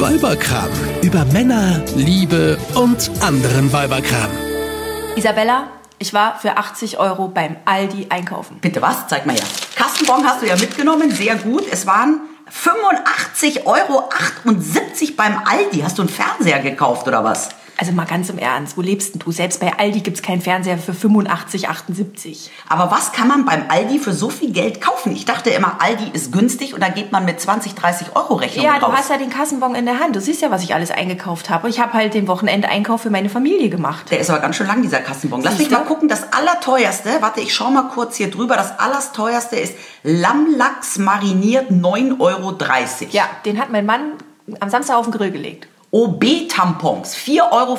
Weiberkram. Über Männer, Liebe und anderen Weiberkram. Isabella, ich war für 80 Euro beim Aldi einkaufen. Bitte was? Zeig mal her. Kassenbon hast du ja mitgenommen, sehr gut. Es waren 85,78 Euro beim Aldi. Hast du einen Fernseher gekauft oder was? Also mal ganz im Ernst, wo lebst denn du? Selbst bei Aldi gibt's keinen Fernseher für 85, 78. Aber was kann man beim Aldi für so viel Geld kaufen? Ich dachte immer, Aldi ist günstig und da geht man mit 20, 30 Euro Rechnung Ja, raus. du hast ja den Kassenbon in der Hand. Du siehst ja, was ich alles eingekauft habe. Ich habe halt den Wochenendeinkauf für meine Familie gemacht. Der ist aber ganz schön lang, dieser Kassenbon. Lass mich mal gucken. Das allerteuerste, warte, ich schau mal kurz hier drüber. Das allerteuerste ist Lammlachs mariniert 9,30 Euro. Ja, den hat mein Mann am Samstag auf den Grill gelegt. OB-Tampons 4,55 Euro.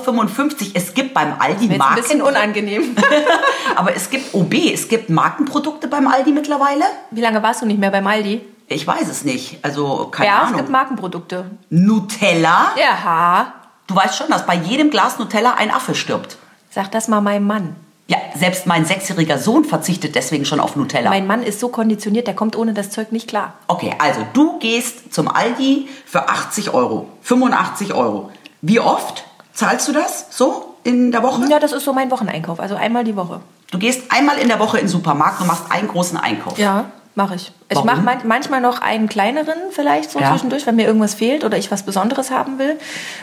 Es gibt beim Aldi Jetzt ein Marken. bisschen unangenehm. aber es gibt OB, es gibt Markenprodukte beim Aldi mittlerweile. Wie lange warst du nicht mehr beim Aldi? Ich weiß es nicht. Also, keine ja, es Ahnung. gibt Markenprodukte. Nutella. Ja, Du weißt schon, dass bei jedem Glas Nutella ein Affe stirbt. sag das mal meinem Mann. Ja, selbst mein sechsjähriger Sohn verzichtet deswegen schon auf Nutella. Mein Mann ist so konditioniert, der kommt ohne das Zeug nicht klar. Okay, also du gehst zum Aldi für 80 Euro, 85 Euro. Wie oft zahlst du das so in der Woche? Ja, das ist so mein Wocheneinkauf, also einmal die Woche. Du gehst einmal in der Woche in den Supermarkt und machst einen großen Einkauf. Ja, mache ich. Ich Warum? mache man manchmal noch einen kleineren vielleicht so Ja. zwischendurch, wenn mir irgendwas fehlt oder ich was Besonderes haben will,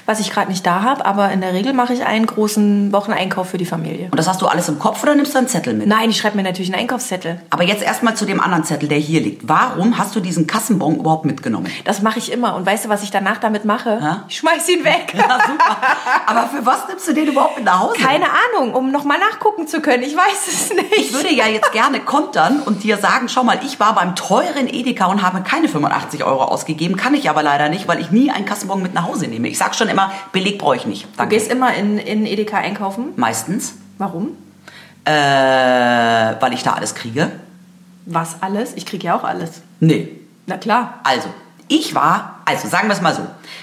was ich gerade nicht da habe. Aber in der Regel mache ich einen großen Wocheneinkauf für die Familie. Und das hast du alles im Kopf oder nimmst du einen Zettel mit? Nein, ich schreibe mir natürlich einen Einkaufszettel. Aber jetzt erstmal zu dem anderen Zettel, der hier liegt. Warum hast du diesen Kassenbon überhaupt mitgenommen? Das mache ich immer. Und weißt du, was ich danach damit mache? Ja? Ich schmeiß ihn weg. Ja, super. Aber für was nimmst du den überhaupt mit nach Hause? Keine Ahnung, um nochmal nachgucken zu können. Ich weiß es nicht. Ich würde ja jetzt gerne kontern und dir sagen, schau mal, ich war beim teuren Edeka und habe keine 85 Euro ausgegeben. Kann ich aber leider nicht, weil ich nie einen Kassenbon mit nach Hause nehme. Ich sag schon immer, Beleg brauche ich nicht. Du Danke. gehst immer in, in Edeka einkaufen. Meistens, Warum? äh, weil ich da alles kriege. Was alles? Ich kriege ja auch alles. Nee. Na klar. Also, ich war, also sagen wir es mal so,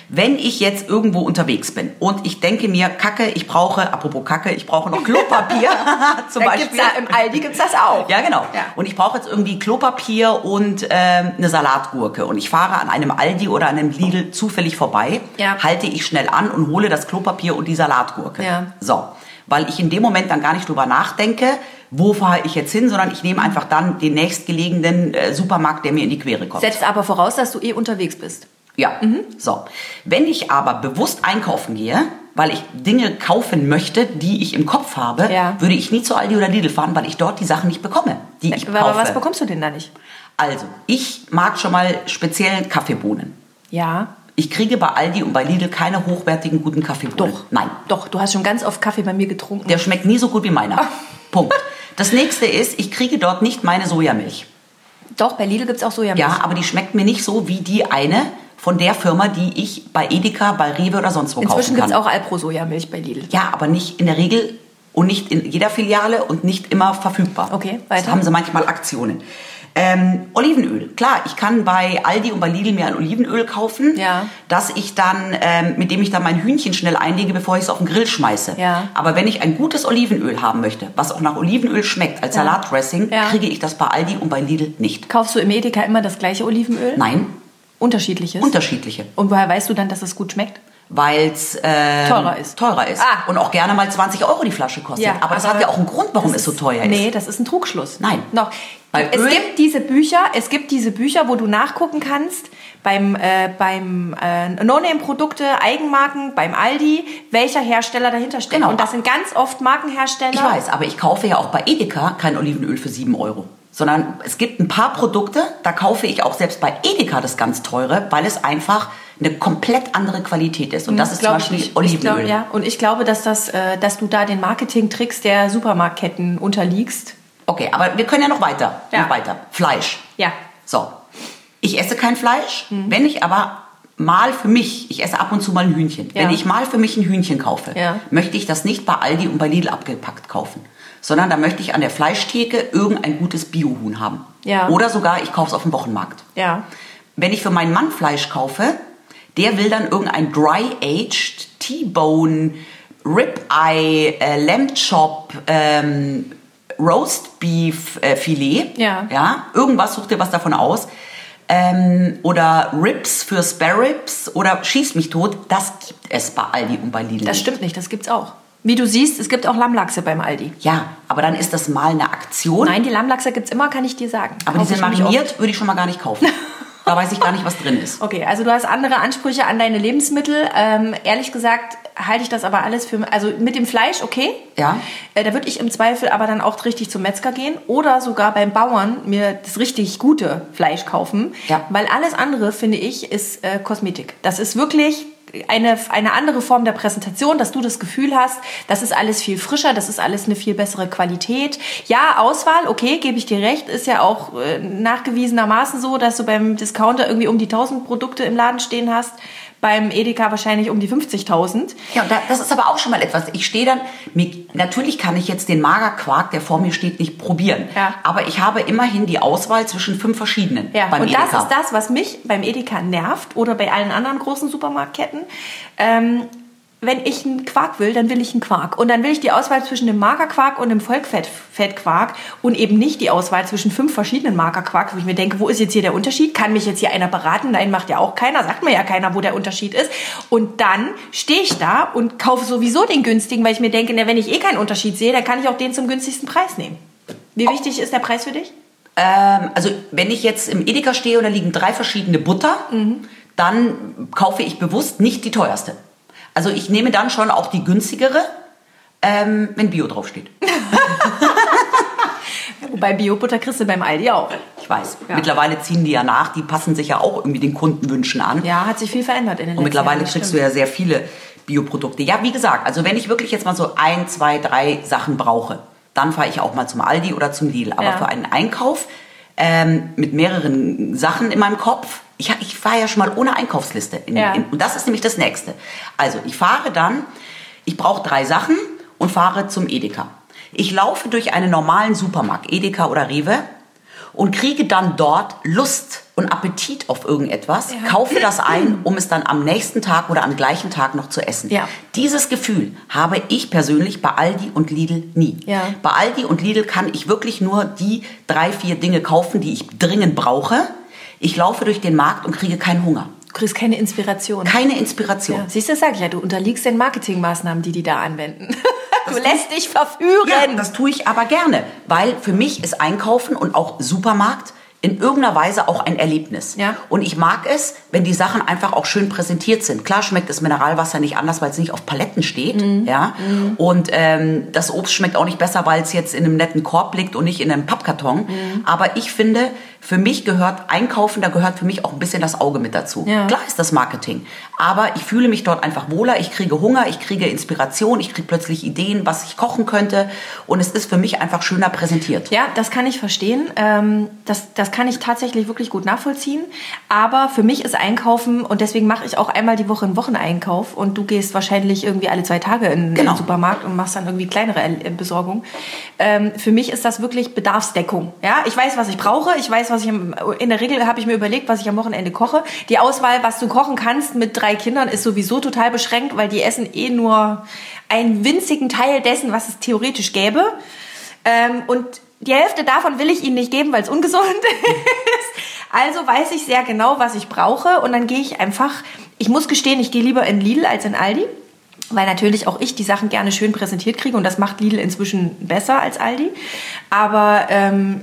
wenn ich jetzt irgendwo unterwegs bin und ich denke mir, Kacke, ich brauche, apropos Kacke, ich brauche noch Klopapier zum Da Beispiel. gibt's ja, Im Aldi gibt es das auch. Ja, genau. Ja. Und ich brauche jetzt irgendwie Klopapier und ähm, eine Salatgurke. Und ich fahre an einem Aldi oder an einem Lidl zufällig vorbei, Ja. halte ich schnell an und hole das Klopapier und die Salatgurke. Ja. So. Weil ich in dem Moment dann gar nicht drüber nachdenke, wo fahre ich jetzt hin, sondern ich nehme einfach dann den nächstgelegenen äh, Supermarkt, der mir in die Quere kommt. Setzt aber voraus, dass du eh unterwegs bist. Ja, so. Wenn ich aber bewusst einkaufen gehe, weil ich Dinge kaufen möchte, die ich im Kopf habe, Ja. würde ich nie zu Aldi oder Lidl fahren, weil ich dort die Sachen nicht bekomme, die ich aber kaufe. was bekommst du denn da nicht? Also, ich mag schon mal speziell Kaffeebohnen. Ja. Ich kriege bei Aldi und bei Lidl keine hochwertigen guten Kaffeebohnen. Doch. Nein. Doch, du hast schon ganz oft Kaffee bei mir getrunken. Der schmeckt nie so gut wie meiner. Punkt. Das nächste ist, ich kriege dort nicht meine Sojamilch. Doch, bei Lidl gibt es auch Sojamilch. Ja, aber die schmeckt mir nicht so wie die eine von der Firma, die ich bei Edeka, bei Rewe oder sonst wo Inzwischen kaufen gibt kann. es auch Alpro-Sojamilch bei Lidl. Ja, aber nicht in der Regel und nicht in jeder Filiale und nicht immer verfügbar. Okay, Da weiter. haben sie manchmal Aktionen. Ähm, Olivenöl. Klar, ich kann bei Aldi und bei Lidl mir ein Olivenöl kaufen, Ja. dass ich dann, ähm, mit dem ich dann mein Hühnchen schnell einlege, bevor ich es auf den Grill schmeiße. Ja. Aber wenn ich ein gutes Olivenöl haben möchte, was auch nach Olivenöl schmeckt als Salatdressing, Ja. kriege ich das bei Aldi und bei Lidl nicht. Kaufst du im Edeka immer das gleiche Olivenöl? Nein, Unterschiedliches? unterschiedliche. Und woher weißt du dann, dass es gut schmeckt? Weil es ähm, Teurer ist. Teurer ist. Ah. Und auch gerne mal 20 Euro die Flasche kostet. aber das hat ja auch einen Grund, warum es so teuer ist. Nee, das ist ein Trugschluss. Nein. Noch. Bei es Öl- gibt diese Bücher, es gibt diese Bücher, wo du nachgucken kannst beim äh, beim äh, No-Name-Produkte, Eigenmarken, beim Aldi, welcher Hersteller dahinter steckt. Genau. Und das sind ganz oft Markenhersteller. Ich weiß, aber ich kaufe ja auch bei Edeka kein Olivenöl für 7 Euro. Sondern es gibt ein paar Produkte, da kaufe ich auch selbst bei Edeka das ganz teure, weil es einfach eine komplett andere Qualität ist. Und das ist zum ich Beispiel. Ich Olivenöl. glaub, ja. Und ich glaube, dass, das, äh, dass du da den Marketingtricks der Supermarktketten unterliegst. Okay, aber wir können ja noch weiter. Ja. Noch weiter. Fleisch. Ja. So. Ich esse kein Fleisch, Mhm. wenn ich aber mal für mich, ich esse ab und zu mal ein Hühnchen. Ja. Wenn ich mal für mich ein Hühnchen kaufe, Ja. möchte ich das nicht bei Aldi und bei Lidl abgepackt kaufen. Sondern da möchte ich an der Fleischtheke irgendein gutes Biohuhn haben. Ja. Oder sogar, ich kaufe es auf dem Wochenmarkt. Ja. Wenn ich für meinen Mann Fleisch kaufe, der will dann irgendein Dry-Aged T-Bone, Rib-Eye, äh, Lamb Chop, ähm, Roast Beef äh, Filet. Ja. ja. Irgendwas sucht ihr was davon aus. ähm, oder Ribs für Spare Ribs oder Schieß mich tot, das gibt es bei Aldi und bei Lidl. Das stimmt nicht, das gibt's auch. Wie du siehst, es gibt auch Lammlachse beim Aldi. Ja, aber dann ist das mal eine Aktion. Nein, die Lammlachse gibt's immer, kann ich dir sagen. aber die sind mariniert, würde ich schon mal gar nicht kaufen. da weiß ich gar nicht, was drin ist. Okay, also du hast andere Ansprüche an deine Lebensmittel. Ähm, ehrlich gesagt halte ich das aber alles für, also mit dem Fleisch okay. Ja. Äh, da würde ich im Zweifel aber dann auch richtig zum Metzger gehen oder sogar beim Bauern mir das richtig gute Fleisch kaufen. Ja. Weil alles andere, finde ich, ist äh, Kosmetik. Das ist wirklich eine, eine andere Form der Präsentation, dass du das Gefühl hast, das ist alles viel frischer, das ist alles eine viel bessere Qualität. Ja, Auswahl, okay, gebe ich dir recht, ist ja auch äh, nachgewiesenermaßen so, dass du beim Discounter irgendwie um die 1000 Produkte im Laden stehen hast beim Edeka wahrscheinlich um die 50.000. Ja, und da, das ist aber auch schon mal etwas. Ich stehe dann, natürlich kann ich jetzt den Magerquark, der vor mir steht, nicht probieren. Ja. Aber ich habe immerhin die Auswahl zwischen fünf verschiedenen Ja, beim und Edeka. das ist das, was mich beim Edeka nervt oder bei allen anderen großen Supermarktketten. Ähm, wenn ich einen Quark will, dann will ich einen Quark. Und dann will ich die Auswahl zwischen dem Magerquark und dem Vollfettquark und eben nicht die Auswahl zwischen fünf verschiedenen Magerquarks, wo ich mir denke, wo ist jetzt hier der Unterschied? Kann mich jetzt hier einer beraten? Nein, macht ja auch keiner. Sagt mir ja keiner, wo der Unterschied ist. Und dann stehe ich da und kaufe sowieso den günstigen, weil ich mir denke, na, wenn ich eh keinen Unterschied sehe, dann kann ich auch den zum günstigsten Preis nehmen. Wie wichtig ist der Preis für dich? Ähm, also wenn ich jetzt im Edeka stehe und da liegen drei verschiedene Butter, dann kaufe ich bewusst nicht die teuerste. Also ich nehme dann schon auch die günstigere, ähm, wenn Bio draufsteht. Wobei Biobutter kriegst du beim Aldi auch. Ich weiß. Ja. Mittlerweile ziehen die ja nach, die passen sich ja auch irgendwie den Kundenwünschen an. Ja, hat sich viel verändert in den Und letzten mittlerweile Jahren. kriegst du stimmt. ja sehr viele Bioprodukte. Ja, wie gesagt, also wenn ich wirklich jetzt mal so ein, zwei, drei Sachen brauche, dann fahre ich auch mal zum Aldi oder zum Lidl. Aber Ja. für einen Einkauf ähm, mit mehreren Sachen in meinem Kopf, ich, ich fahre ja schon mal ohne Einkaufsliste. In, Ja. in, und das ist nämlich das Nächste. Also ich fahre dann, ich brauche drei Sachen und fahre zum Edeka. Ich laufe durch einen normalen Supermarkt, Edeka oder Rewe, und kriege dann dort Lust und Appetit auf irgendetwas, Ja. kaufe das ein, um es dann am nächsten Tag oder am gleichen Tag noch zu essen. Ja. Dieses Gefühl habe ich persönlich bei Aldi und Lidl nie. Ja. Bei Aldi und Lidl kann ich wirklich nur die drei, vier Dinge kaufen, die ich dringend brauche. Ich laufe durch den Markt und kriege keinen Hunger. Du kriegst keine Inspiration. Keine Inspiration. Ja, siehst du, das sag ich ja, du unterliegst den Marketingmaßnahmen, die die da anwenden. du lässt dich verführen. Ja, das tue ich aber gerne, weil für mich ist Einkaufen und auch Supermarkt in irgendeiner Weise auch ein Erlebnis. Ja. Und ich mag es, wenn die Sachen einfach auch schön präsentiert sind. Klar schmeckt das Mineralwasser nicht anders, weil es nicht auf Paletten steht. Mhm. Ja. Und ähm, das Obst schmeckt auch nicht besser, weil es jetzt in einem netten Korb liegt und nicht in einem Pappkarton. Mhm. Aber ich finde, für mich gehört Einkaufen, da gehört für mich auch ein bisschen das Auge mit dazu. Ja. Klar ist das Marketing. Aber ich fühle mich dort einfach wohler, ich kriege Hunger, ich kriege Inspiration, ich kriege plötzlich Ideen, was ich kochen könnte. Und es ist für mich einfach schöner präsentiert. Ja, das kann ich verstehen. Ähm, das, das kann ich tatsächlich wirklich gut nachvollziehen. Aber für mich ist Einkaufen, und deswegen mache ich auch einmal die Woche einen Wocheneinkauf und du gehst wahrscheinlich irgendwie alle zwei Tage in, Genau. den Supermarkt und machst dann irgendwie kleinere äh, Besorgung. Ähm, für mich ist das wirklich Bedarfsdeckung. Ja, ich weiß, was ich brauche. Ich weiß, was ich im, in der Regel habe ich mir überlegt, was ich am Wochenende koche. Die Auswahl, was du kochen kannst mit drei Kindern, ist sowieso total beschränkt, weil die essen eh nur einen winzigen Teil dessen, was es theoretisch gäbe. Ähm, und die Hälfte davon will ich ihnen nicht geben, weil es ungesund ist. Also weiß ich sehr genau, was ich brauche. Und dann gehe ich einfach, ich muss gestehen, ich gehe lieber in Lidl als in Aldi. Weil natürlich auch ich die Sachen gerne schön präsentiert kriege und das macht Lidl inzwischen besser als Aldi. Aber ähm,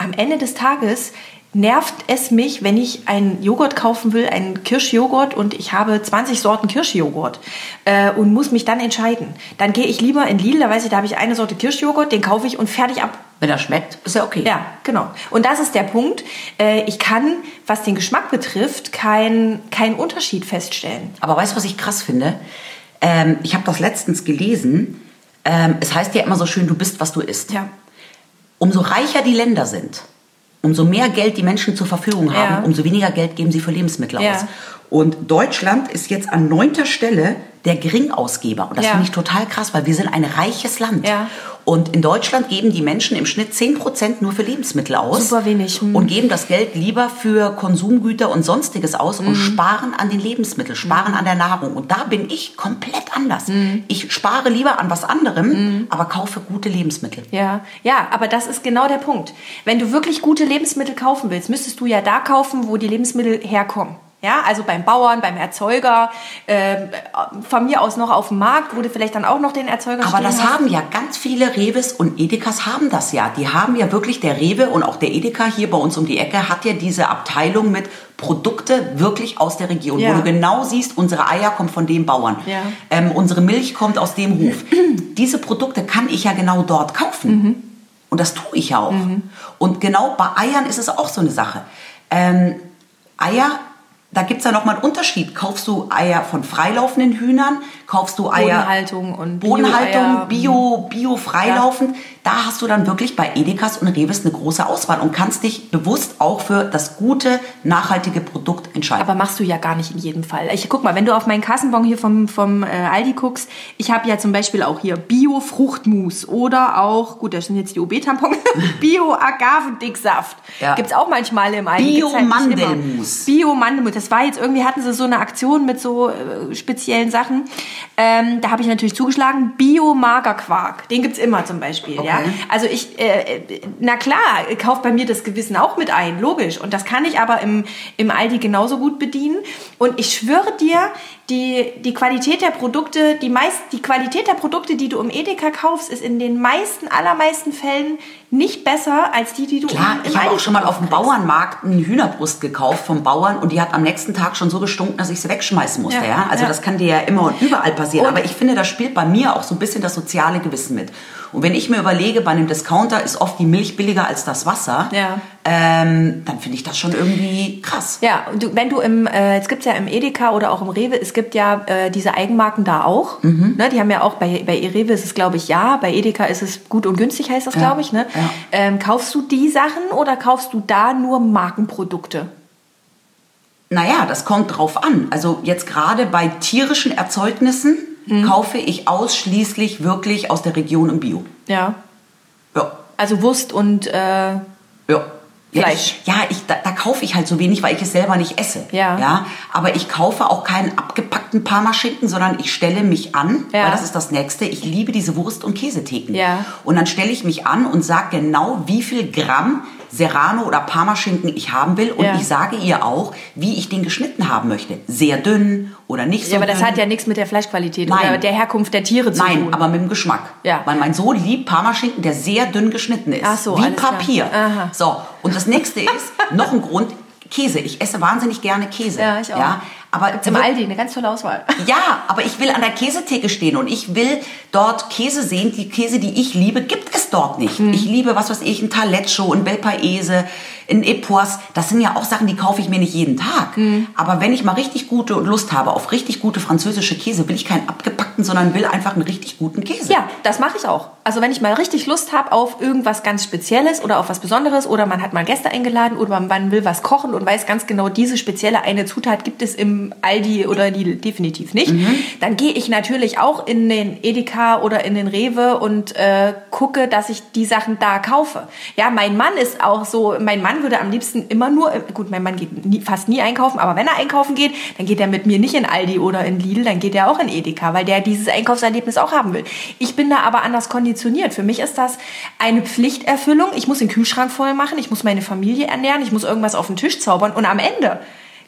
am Ende des Tages nervt es mich, wenn ich einen Joghurt kaufen will, einen Kirschjoghurt und ich habe 20 Sorten Kirschjoghurt äh, und muss mich dann entscheiden. Dann gehe ich lieber in Lidl, da weiß ich, da habe ich eine Sorte Kirschjoghurt, den kaufe ich und fertig ab. Wenn er schmeckt, ist ja okay. Ja, genau. Und das ist der Punkt. Äh, ich kann, was den Geschmack betrifft, keinen keinen Unterschied feststellen. Aber weißt du, was ich krass finde? Ähm, ich habe das letztens gelesen. Ähm, es heißt ja immer so schön, du bist, was du isst. Ja. Umso reicher die Länder sind, umso mehr Geld die Menschen zur Verfügung haben, Ja. umso weniger Geld geben sie für Lebensmittel Ja. aus. Und Deutschland ist jetzt an neunter Stelle der Geringausgeber. Und das Ja. finde ich total krass, weil wir sind ein reiches Land. Ja. Und in Deutschland geben die Menschen im Schnitt 10% nur für Lebensmittel aus. Super wenig. Hm. Und geben das Geld lieber für Konsumgüter und Sonstiges aus und sparen an den Lebensmitteln, sparen an der Nahrung. Und da bin ich komplett anders. Ich spare lieber an was anderem, aber kaufe gute Lebensmittel. Ja, ja, aber das ist genau der Punkt. Wenn du wirklich gute Lebensmittel kaufen willst, müsstest du ja da kaufen, wo die Lebensmittel herkommen. Ja, also beim Bauern, beim Erzeuger, äh, von mir aus noch auf dem Markt, wo du vielleicht dann auch noch den Erzeuger Aber das hast. haben ja ganz viele Reves und Edekas haben das ja. Die haben ja wirklich, der Rewe und auch der Edeka hier bei uns um die Ecke hat ja diese Abteilung mit Produkte wirklich aus der Region, Ja. wo du genau siehst, unsere Eier kommen von dem Bauern, Ja. ähm, unsere Milch kommt aus dem Hof. diese Produkte kann ich ja genau dort kaufen. Mhm. Und das tue ich ja auch. Und genau bei Eiern ist es auch so eine Sache. Ähm, Eier, da gibt es ja nochmal einen Unterschied. Kaufst du Eier von freilaufenden Hühnern? Kaufst du Eier... Bodenhaltung und Bodenhaltung, Bio-Eier. Bio, Bio freilaufend. Da hast du dann wirklich bei Edekas und Reves eine große Auswahl und kannst dich bewusst auch für das gute, nachhaltige Produkt entscheiden. Aber machst du ja gar nicht in jedem Fall. Ich guck mal, wenn du auf meinen Kassenbon hier vom, vom äh, Aldi guckst, ich habe ja zum Beispiel auch hier Bio-Fruchtmus oder auch, gut, das sind jetzt die OB-Tampons, Bio-Agavendicksaft. Ja. Gibt's auch manchmal im Aldi. Halt nicht immer. Bio-Mandelmus. Das war jetzt irgendwie, hatten sie so eine Aktion mit so äh, speziellen Sachen. Ähm, da habe ich natürlich zugeschlagen. Bio-Magerquark. Den gibt's immer zum Beispiel. Ja? Okay. Also ich, äh, na klar, kauft bei mir das Gewissen auch mit ein, logisch. Und das kann ich aber im, im Aldi genauso gut bedienen. Und ich schwöre dir, die, die Qualität der Produkte, die, meist, die Qualität der Produkte, die du im Edeka kaufst, ist in den meisten, allermeisten Fällen nicht besser als die, die du Klar, im, im ich habe auch schon mal auf dem. Bauernmarkt eine Hühnerbrust gekauft vom Bauern und die hat am nächsten Tag schon so gestunken, dass ich sie wegschmeißen musste. Ja, Ja, Also ja. das kann dir ja immer und überall passieren. Und- Aber ich finde, das spielt bei mir auch so ein bisschen das soziale Gewissen mit. Und wenn ich mir überlege, bei einem Discounter ist oft die Milch billiger als das Wasser, Ja. ähm, dann finde ich das schon irgendwie krass. Ja, und du, wenn du im, äh, es gibt ja im Edeka oder auch im Rewe, es gibt ja äh, diese Eigenmarken da auch. Mhm. Ne, die haben ja auch, bei, bei Rewe ist es glaube ich ja, bei Edeka ist es gut und günstig heißt das Ja, glaube ich. Ne? ja. Ähm, kaufst du die Sachen oder kaufst du da nur Markenprodukte? Naja, das kommt drauf an. Also jetzt gerade bei tierischen Erzeugnissen Mhm. kaufe ich ausschließlich wirklich aus der Region im Bio. Ja. Ja. Also Wurst und äh, Ja. Ja, Fleisch. ich, ja, ich, da, da kaufe ich halt so wenig, weil ich es selber nicht esse. Ja. ja. Aber ich kaufe auch keinen abgepackten Parmaschinken, sondern ich stelle mich an, Ja. weil das ist das Nächste. Ich liebe diese Wurst- und Käsetheken. Ja. Und dann stelle ich mich an und sage genau, wie viel Gramm Serrano oder Parmaschinken ich haben will. Und Ja. ich sage ihr auch, wie ich den geschnitten haben möchte. Sehr dünn oder nicht so ja, aber das dünn. hat ja nichts mit der Fleischqualität Nein. oder der Herkunft der Tiere zu Nein, tun. aber mit dem Geschmack. Ja. Weil mein Sohn liebt Parmaschinken, der sehr dünn geschnitten ist. Ach so, Wie. Papier. So, und das nächste ist noch ein Grund, Käse. Ich esse wahnsinnig gerne Käse. Ja, ich auch. Ja, aber Im Aldi, eine ganz tolle Auswahl. ja, aber ich will an der Käsetheke stehen und ich will dort Käse sehen. Die Käse, die ich liebe, gibt es dort nicht. Hm. Ich liebe, was weiß ich, ein Taleggio, ein Belpaese, ein Epois. Das sind ja auch Sachen, die kaufe ich mir nicht jeden Tag. Hm. Aber wenn ich mal richtig gute Lust habe auf richtig gute französische Käse, will ich keinen abgepackten, sondern will einfach einen richtig guten Käse. Ja, das mache ich auch. Also wenn ich mal richtig Lust habe auf irgendwas ganz Spezielles oder auf was Besonderes oder man hat mal Gäste eingeladen oder man will was kochen und weiß ganz genau, diese spezielle eine Zutat gibt es im Aldi oder Lidl definitiv nicht, dann gehe ich natürlich auch in den Edeka oder in den Rewe und äh, gucke, dass ich die Sachen da kaufe. Ja, mein Mann ist auch so, mein Mann würde am liebsten immer nur, gut, mein Mann geht nie, fast nie einkaufen, aber wenn er einkaufen geht, dann geht er mit mir nicht in Aldi oder in Lidl, dann geht er auch in Edeka, weil der dieses Einkaufserlebnis auch haben will. Ich bin da aber anders konditioniert. Für mich ist das eine Pflichterfüllung. Ich muss den Kühlschrank voll machen, ich muss meine Familie ernähren, ich muss irgendwas auf den Tisch zaubern und am Ende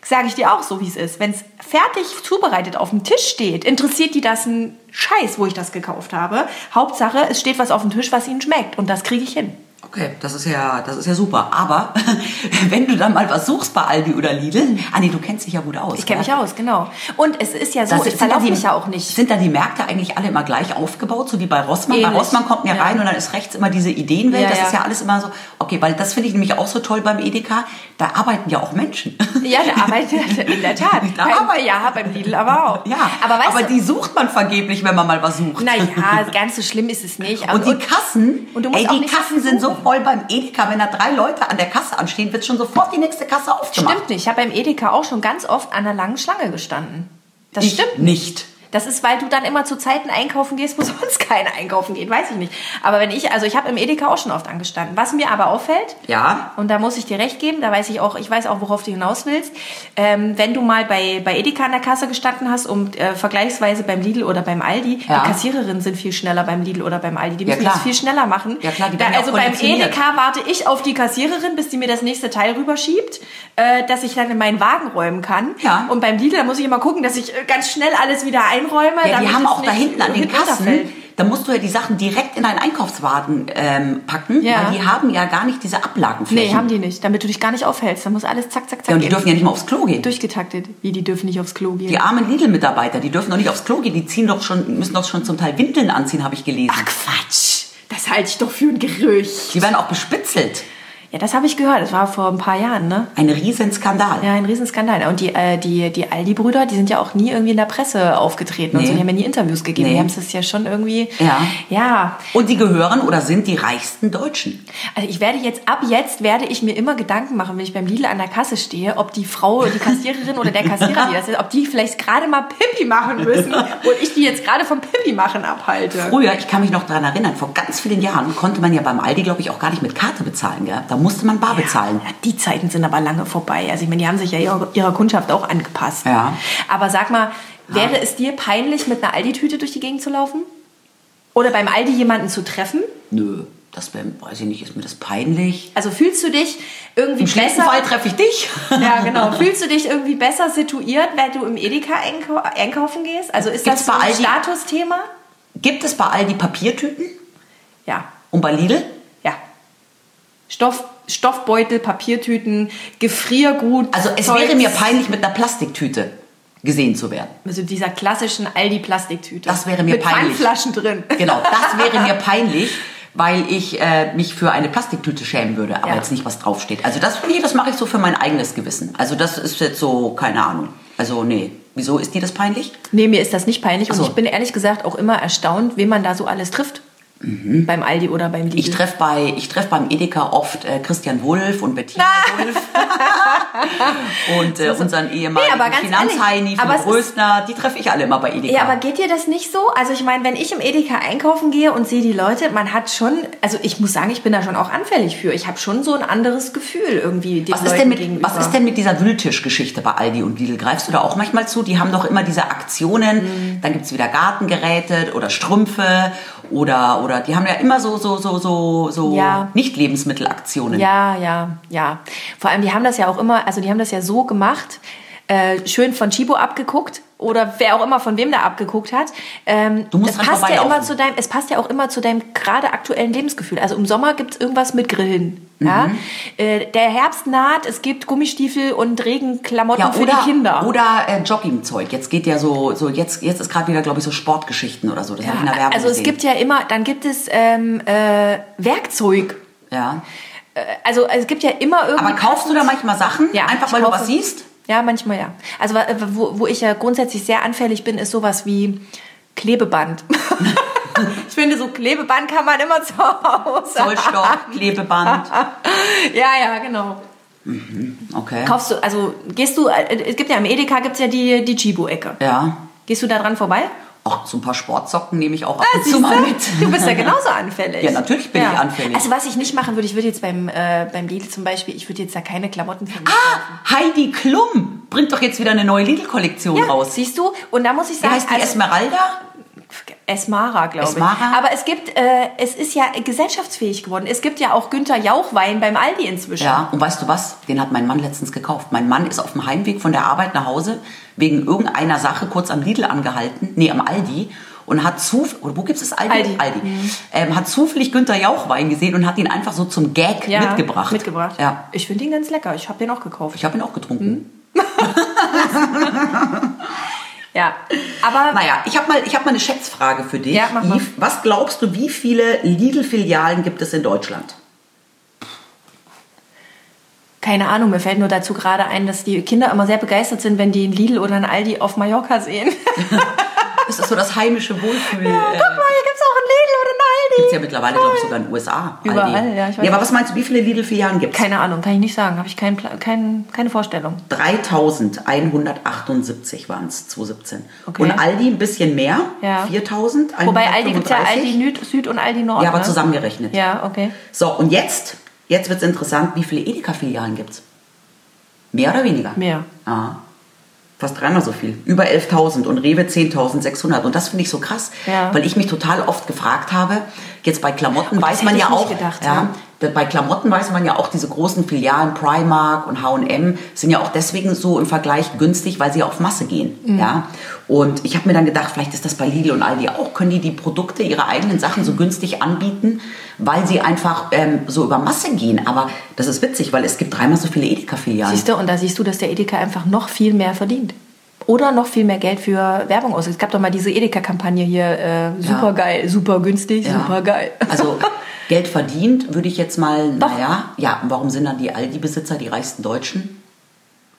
sage ich dir auch so, wie es ist. Wenn es fertig zubereitet auf dem Tisch steht, interessiert die das ein Scheiß, wo ich das gekauft habe. Hauptsache, es steht was auf dem Tisch, was ihnen schmeckt und das kriege ich hin. Okay, das ist ja, das ist ja super. Aber wenn du dann mal was suchst bei Aldi oder Lidl, Anni, du kennst dich ja gut aus. Ich kenne mich aus, genau. Und es ist ja so, Das ich da verlaufe mich ja auch nicht. Sind da die Märkte eigentlich alle immer gleich aufgebaut, so wie bei Rossmann? Bei Ähnlich. Rossmann kommt man ja rein und dann ist rechts immer diese Ideenwelt. Ja, das ja. ist ja alles immer so. Okay, weil das finde ich nämlich auch so toll beim Edeka. Da arbeiten ja auch Menschen. Ja, der arbeitet in der Tat. Da arbeitet- ja, beim Lidl aber auch. Ja, aber weißt aber du, die sucht man vergeblich, wenn man mal was sucht. naja, ganz so schlimm ist es nicht. Und die Kassen, und du musst ey, die Kassen sind so voll beim Edeka, wenn da drei Leute an der Kasse anstehen, wird schon sofort die nächste Kasse aufgemacht. Stimmt nicht. Ich habe beim Edeka auch schon ganz oft an einer langen Schlange gestanden. Das Ich stimmt. nicht. Das ist, weil du dann immer zu Zeiten einkaufen gehst, wo sonst keiner einkaufen geht, weiß ich nicht. Aber wenn ich, also ich habe im Edeka auch schon oft angestanden. Was mir aber auffällt, Ja. und da muss ich dir recht geben, da weiß ich auch, ich weiß auch, worauf du hinaus willst. Ähm, wenn du mal bei, bei Edeka an der Kasse gestanden hast und äh, vergleichsweise beim Lidl oder beim Aldi, Ja. die Kassiererinnen sind viel schneller beim Lidl oder beim Aldi. Die Ja, müssen klar. das viel schneller machen. Ja, klar, die da, ja Also beim. Edeka warte ich auf die Kassiererin, bis die mir das nächste Teil rüberschiebt, äh, dass ich dann in meinen Wagen räumen kann. Ja. Und beim Lidl, da muss ich immer gucken, dass ich äh, ganz schnell alles wieder einräume. Ja, die haben auch da hinten an den Kassen, da musst du ja die Sachen direkt in deinen Einkaufswagen ähm, packen, Ja. weil die haben ja gar nicht diese Ablagenflächen. Nee, haben die nicht, damit du dich gar nicht aufhältst. Da muss alles zack, zack, zack Ja, und die dürfen ja nicht mal aufs Klo gehen. Durchgetaktet. Wie, die dürfen nicht aufs Klo gehen. Die armen Lidl-Mitarbeiter, die dürfen doch nicht aufs Klo gehen, die ziehen doch schon, müssen doch schon zum Teil Windeln anziehen, habe ich gelesen. Ach Quatsch. Das halte ich doch für ein Gerücht. Die werden auch bespitzelt. Ja, das habe ich gehört. Das war vor ein paar Jahren, ne? Ein Riesenskandal. Ja, ein Riesenskandal. Und die, äh, die, die Aldi-Brüder, die sind ja auch nie irgendwie in der Presse aufgetreten und Nee. so. Die haben ja nie Interviews gegeben. Nee. Die haben es ja schon irgendwie. Ja. Ja. Und die gehören oder sind die reichsten Deutschen. Also ich werde jetzt, ab jetzt werde ich mir immer Gedanken machen, wenn ich beim Lidl an der Kasse stehe, ob die Frau, die Kassiererin oder der Kassierer, die das ist, ob die vielleicht gerade mal Pipi machen müssen und ich die jetzt gerade vom Pipi machen abhalte. Früher, ich kann mich noch daran erinnern, vor ganz vielen Jahren konnte man ja beim Aldi, glaube ich, auch gar nicht mit Karte bezahlen. Gell? Da musste man bar bezahlen. Ja, die Zeiten sind aber lange vorbei. Also ich meine, die haben sich ja ihrer, ihrer Kundschaft auch angepasst. Ja. Aber sag mal, wäre es dir peinlich, mit einer Aldi-Tüte durch die Gegend zu laufen? Oder beim Aldi jemanden zu treffen? Nö, das wäre, weiß ich nicht, ist mir das peinlich. Also fühlst du dich irgendwie Im schlimmsten besser? Fall treffe ich dich. Ja, genau. Fühlst du dich irgendwie besser situiert, wenn du im Edeka einkau einkaufen gehst? Also ist Gibt's das so bei ein Statusthema? Gibt es bei Aldi Papiertüten? Ja, Und bei Lidl? ja. Stoff, Stoffbeutel, Papiertüten, Gefriergut. Also es Zeugs. wäre mir peinlich, mit einer Plastiktüte gesehen zu werden. Also dieser klassischen Aldi-Plastiktüte. Das wäre mir Mit peinlich. Pfandflaschen drin. Genau, das wäre mir peinlich, weil ich äh, mich für eine Plastiktüte schämen würde, aber Ja. jetzt nicht, was draufsteht. Also das, nee, das mache ich so für mein eigenes Gewissen. Also das ist jetzt so, keine Ahnung. Also nee, wieso ist dir das peinlich? Nee, mir ist das nicht peinlich und so. ich bin ehrlich gesagt auch immer erstaunt, wen man da so alles trifft. Beim Aldi oder beim Lidl. Mhm. Ich treffe bei, ich treff beim Edeka oft äh, Christian Wulff und Bettina Wulff und äh, unseren ehemaligen Nee, Finanzheini, es ist- Rösner, die treffe ich alle immer bei Edeka. Ja, aber geht dir das nicht so? Also ich meine, wenn ich im Edeka einkaufen gehe und sehe die Leute, man hat schon, also ich muss sagen, ich bin da schon auch anfällig für. Ich habe schon so ein anderes Gefühl irgendwie Was ist, denn mit, was ist denn mit dieser Wühltischgeschichte bei Aldi und Lidl? Greifst du da auch manchmal zu? Die haben doch immer diese Aktionen, Mhm. dann gibt's wieder Gartengeräte oder Strümpfe oder, oder die haben ja immer so, so, so, so, so Ja. Nicht-Lebensmittelaktionen. Ja, ja, ja. Vor allem, die haben das ja auch immer, also die haben das ja so gemacht, äh, schön von Chibo abgeguckt oder wer auch immer von wem da abgeguckt hat. Ähm, Du musst es dran passt ja immer zu deinem, es passt ja auch immer zu deinem gerade aktuellen Lebensgefühl. Also im Sommer gibt's irgendwas mit Grillen. Ja? Mhm. Äh, der Herbst naht, es gibt Gummistiefel und Regenklamotten Ja, für oder, die Kinder. oder äh, Joggingzeug. Jetzt geht ja so, so jetzt, jetzt ist gerade wieder, glaube ich, so Sportgeschichten oder so. Das habe ich in der Werbung also es gesehen. gibt ja immer, dann gibt es ähm, äh, Werkzeug. ja. Äh, Also es gibt ja immer irgendwie. Aber kaufst du da manchmal Sachen? Ja, Einfach weil du kaufe- was siehst? Ja, manchmal ja. Also wo, wo ich ja grundsätzlich sehr anfällig bin, ist sowas wie Klebeband. ich finde, so Klebeband kann man immer zu Hause. Zollstock, Klebeband. Ja, ja, genau. Okay. Kaufst du, also gehst du, äh, es gibt ja im Edeka gibt's ja die, die Chibo-Ecke. Ja. Gehst du da dran vorbei? Ach, so ein paar Sportsocken nehme ich auch ab Ah, und zu mal du? mit. Du bist ja genauso anfällig. Ja, natürlich bin ich anfällig. Also was ich nicht machen würde, ich würde jetzt beim, äh, beim Lidl zum Beispiel, ich würde jetzt da keine Klamotten für mich Ah, Heidi Klum bringt doch jetzt wieder eine neue Lidl-Kollektion Ja, raus. siehst du? Und da muss ich Wie sagen, heißt die also- Esmeralda? Esmara, glaube ich. Esmara? Aber es gibt, äh, es ist ja gesellschaftsfähig geworden. Es gibt ja auch Günther Jauchwein beim Aldi inzwischen. Ja, und weißt du was? Den hat mein Mann letztens gekauft. Mein Mann ist auf dem Heimweg von der Arbeit nach Hause wegen irgendeiner Sache kurz am Lidl angehalten, nee, am Aldi. Und hat zufällig, oder wo gibt es das Aldi? Aldi. Mhm. Ähm, hat zufällig Günther Jauchwein gesehen und hat ihn einfach so zum Gag Ja, mitgebracht. Mitgebracht. Ja. Ich finde ihn ganz lecker. Ich habe den auch gekauft. Ich habe ihn auch getrunken. Ja. Aber Naja, ich habe mal, ich hab mal eine Schätzfrage für dich. Ja, mach mal. Was glaubst du, wie viele Lidl-Filialen gibt es in Deutschland? keine Ahnung, mir fällt nur dazu gerade ein, dass die Kinder immer sehr begeistert sind, wenn die einen Lidl oder einen Aldi auf Mallorca sehen. Das ist so das heimische Wohlfühl. Guck mal, hier gibt's auch einen Lidl oder einen Gibt es ja mittlerweile, glaube ich, sogar in den USA. Überall, Aldi. ja, ich weiß ja, aber was meinst du, wie viele Lidl-Filialen gibt es? Keine Ahnung, kann ich nicht sagen. Habe ich kein, kein, keine Vorstellung. 3178 waren es 2017. Okay. Und Aldi ein bisschen mehr, Ja. 4000. Wobei Aldi gibt es ja 135. Aldi Süd und Aldi Nord. Ja, aber ne? zusammengerechnet. Ja, okay. So, und jetzt, jetzt wird es interessant, wie viele Edeka-Filialen gibt es? Mehr oder weniger? Mehr. Ah, fast dreimal so viel. Über 11.000 und Rewe 10.600. Und das finde ich so krass, Ja. weil ich mich total oft gefragt habe, jetzt bei Klamotten das weiß man ja auch, gedacht, ja, ja. bei Klamotten weiß man ja auch, diese großen Filialen, Primark und H&M, sind ja auch deswegen so im Vergleich günstig, weil sie auf Masse gehen. Mhm. Ja? Und ich habe mir dann gedacht, vielleicht ist das bei Lidl und Aldi auch, können die die Produkte, ihre eigenen Sachen so günstig anbieten, weil sie einfach ähm, so über Masse gehen. Aber das ist witzig, weil es gibt dreimal so viele Edeka-Filialen. Siehst du, und da siehst du, dass der Edeka einfach noch viel mehr verdient. Oder noch viel mehr Geld für Werbung ausgibt. Es gab doch mal diese Edeka-Kampagne hier, äh, super geil, super günstig, Ja. super geil. Also Geld verdient, würde ich jetzt mal, naja, ja, und warum sind dann die Aldi-Besitzer die reichsten Deutschen?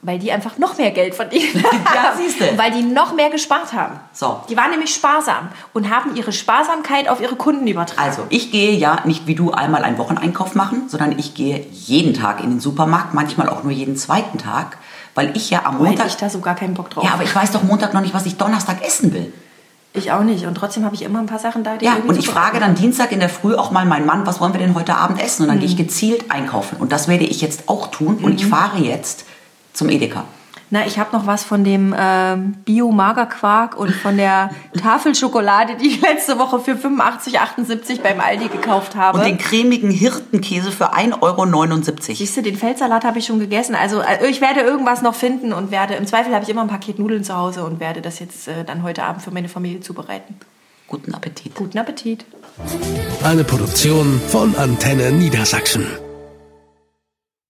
Weil die einfach noch mehr Geld verdienen. Ja, siehste. Und weil die noch mehr gespart haben. So. Die waren nämlich sparsam und haben ihre Sparsamkeit auf ihre Kunden übertragen. Also, ich gehe ja nicht wie du einmal einen Wocheneinkauf machen, sondern ich gehe jeden Tag in den Supermarkt, manchmal auch nur jeden zweiten Tag, weil ich ja am Montag. Montag... ich da so gar keinen Bock drauf. Ja, aber ich weiß doch Montag noch nicht, was ich Donnerstag essen will. ich auch nicht. Und trotzdem habe ich immer ein paar Sachen da, die Ja, irgendwie und ich frage dann Dienstag in der Früh auch mal meinen Mann, was wollen wir denn heute Abend essen? Und dann gehe Mhm. ich gezielt einkaufen. Und das werde ich jetzt auch tun. Und ich fahre jetzt zum Edeka. Na, ich habe noch was von dem ähm, Bio-Magerquark und von der Tafelschokolade, die ich letzte Woche für 85,78 beim Aldi gekauft habe. Und den cremigen Hirtenkäse für 1,79 Euro. Siehst du, den Feldsalat habe ich schon gegessen. Also äh, ich werde irgendwas noch finden und werde, im Zweifel habe ich immer ein Paket Nudeln zu Hause und werde das jetzt äh, dann heute Abend für meine Familie zubereiten. Guten Appetit. Guten Appetit. Eine Produktion von Antenne Niedersachsen.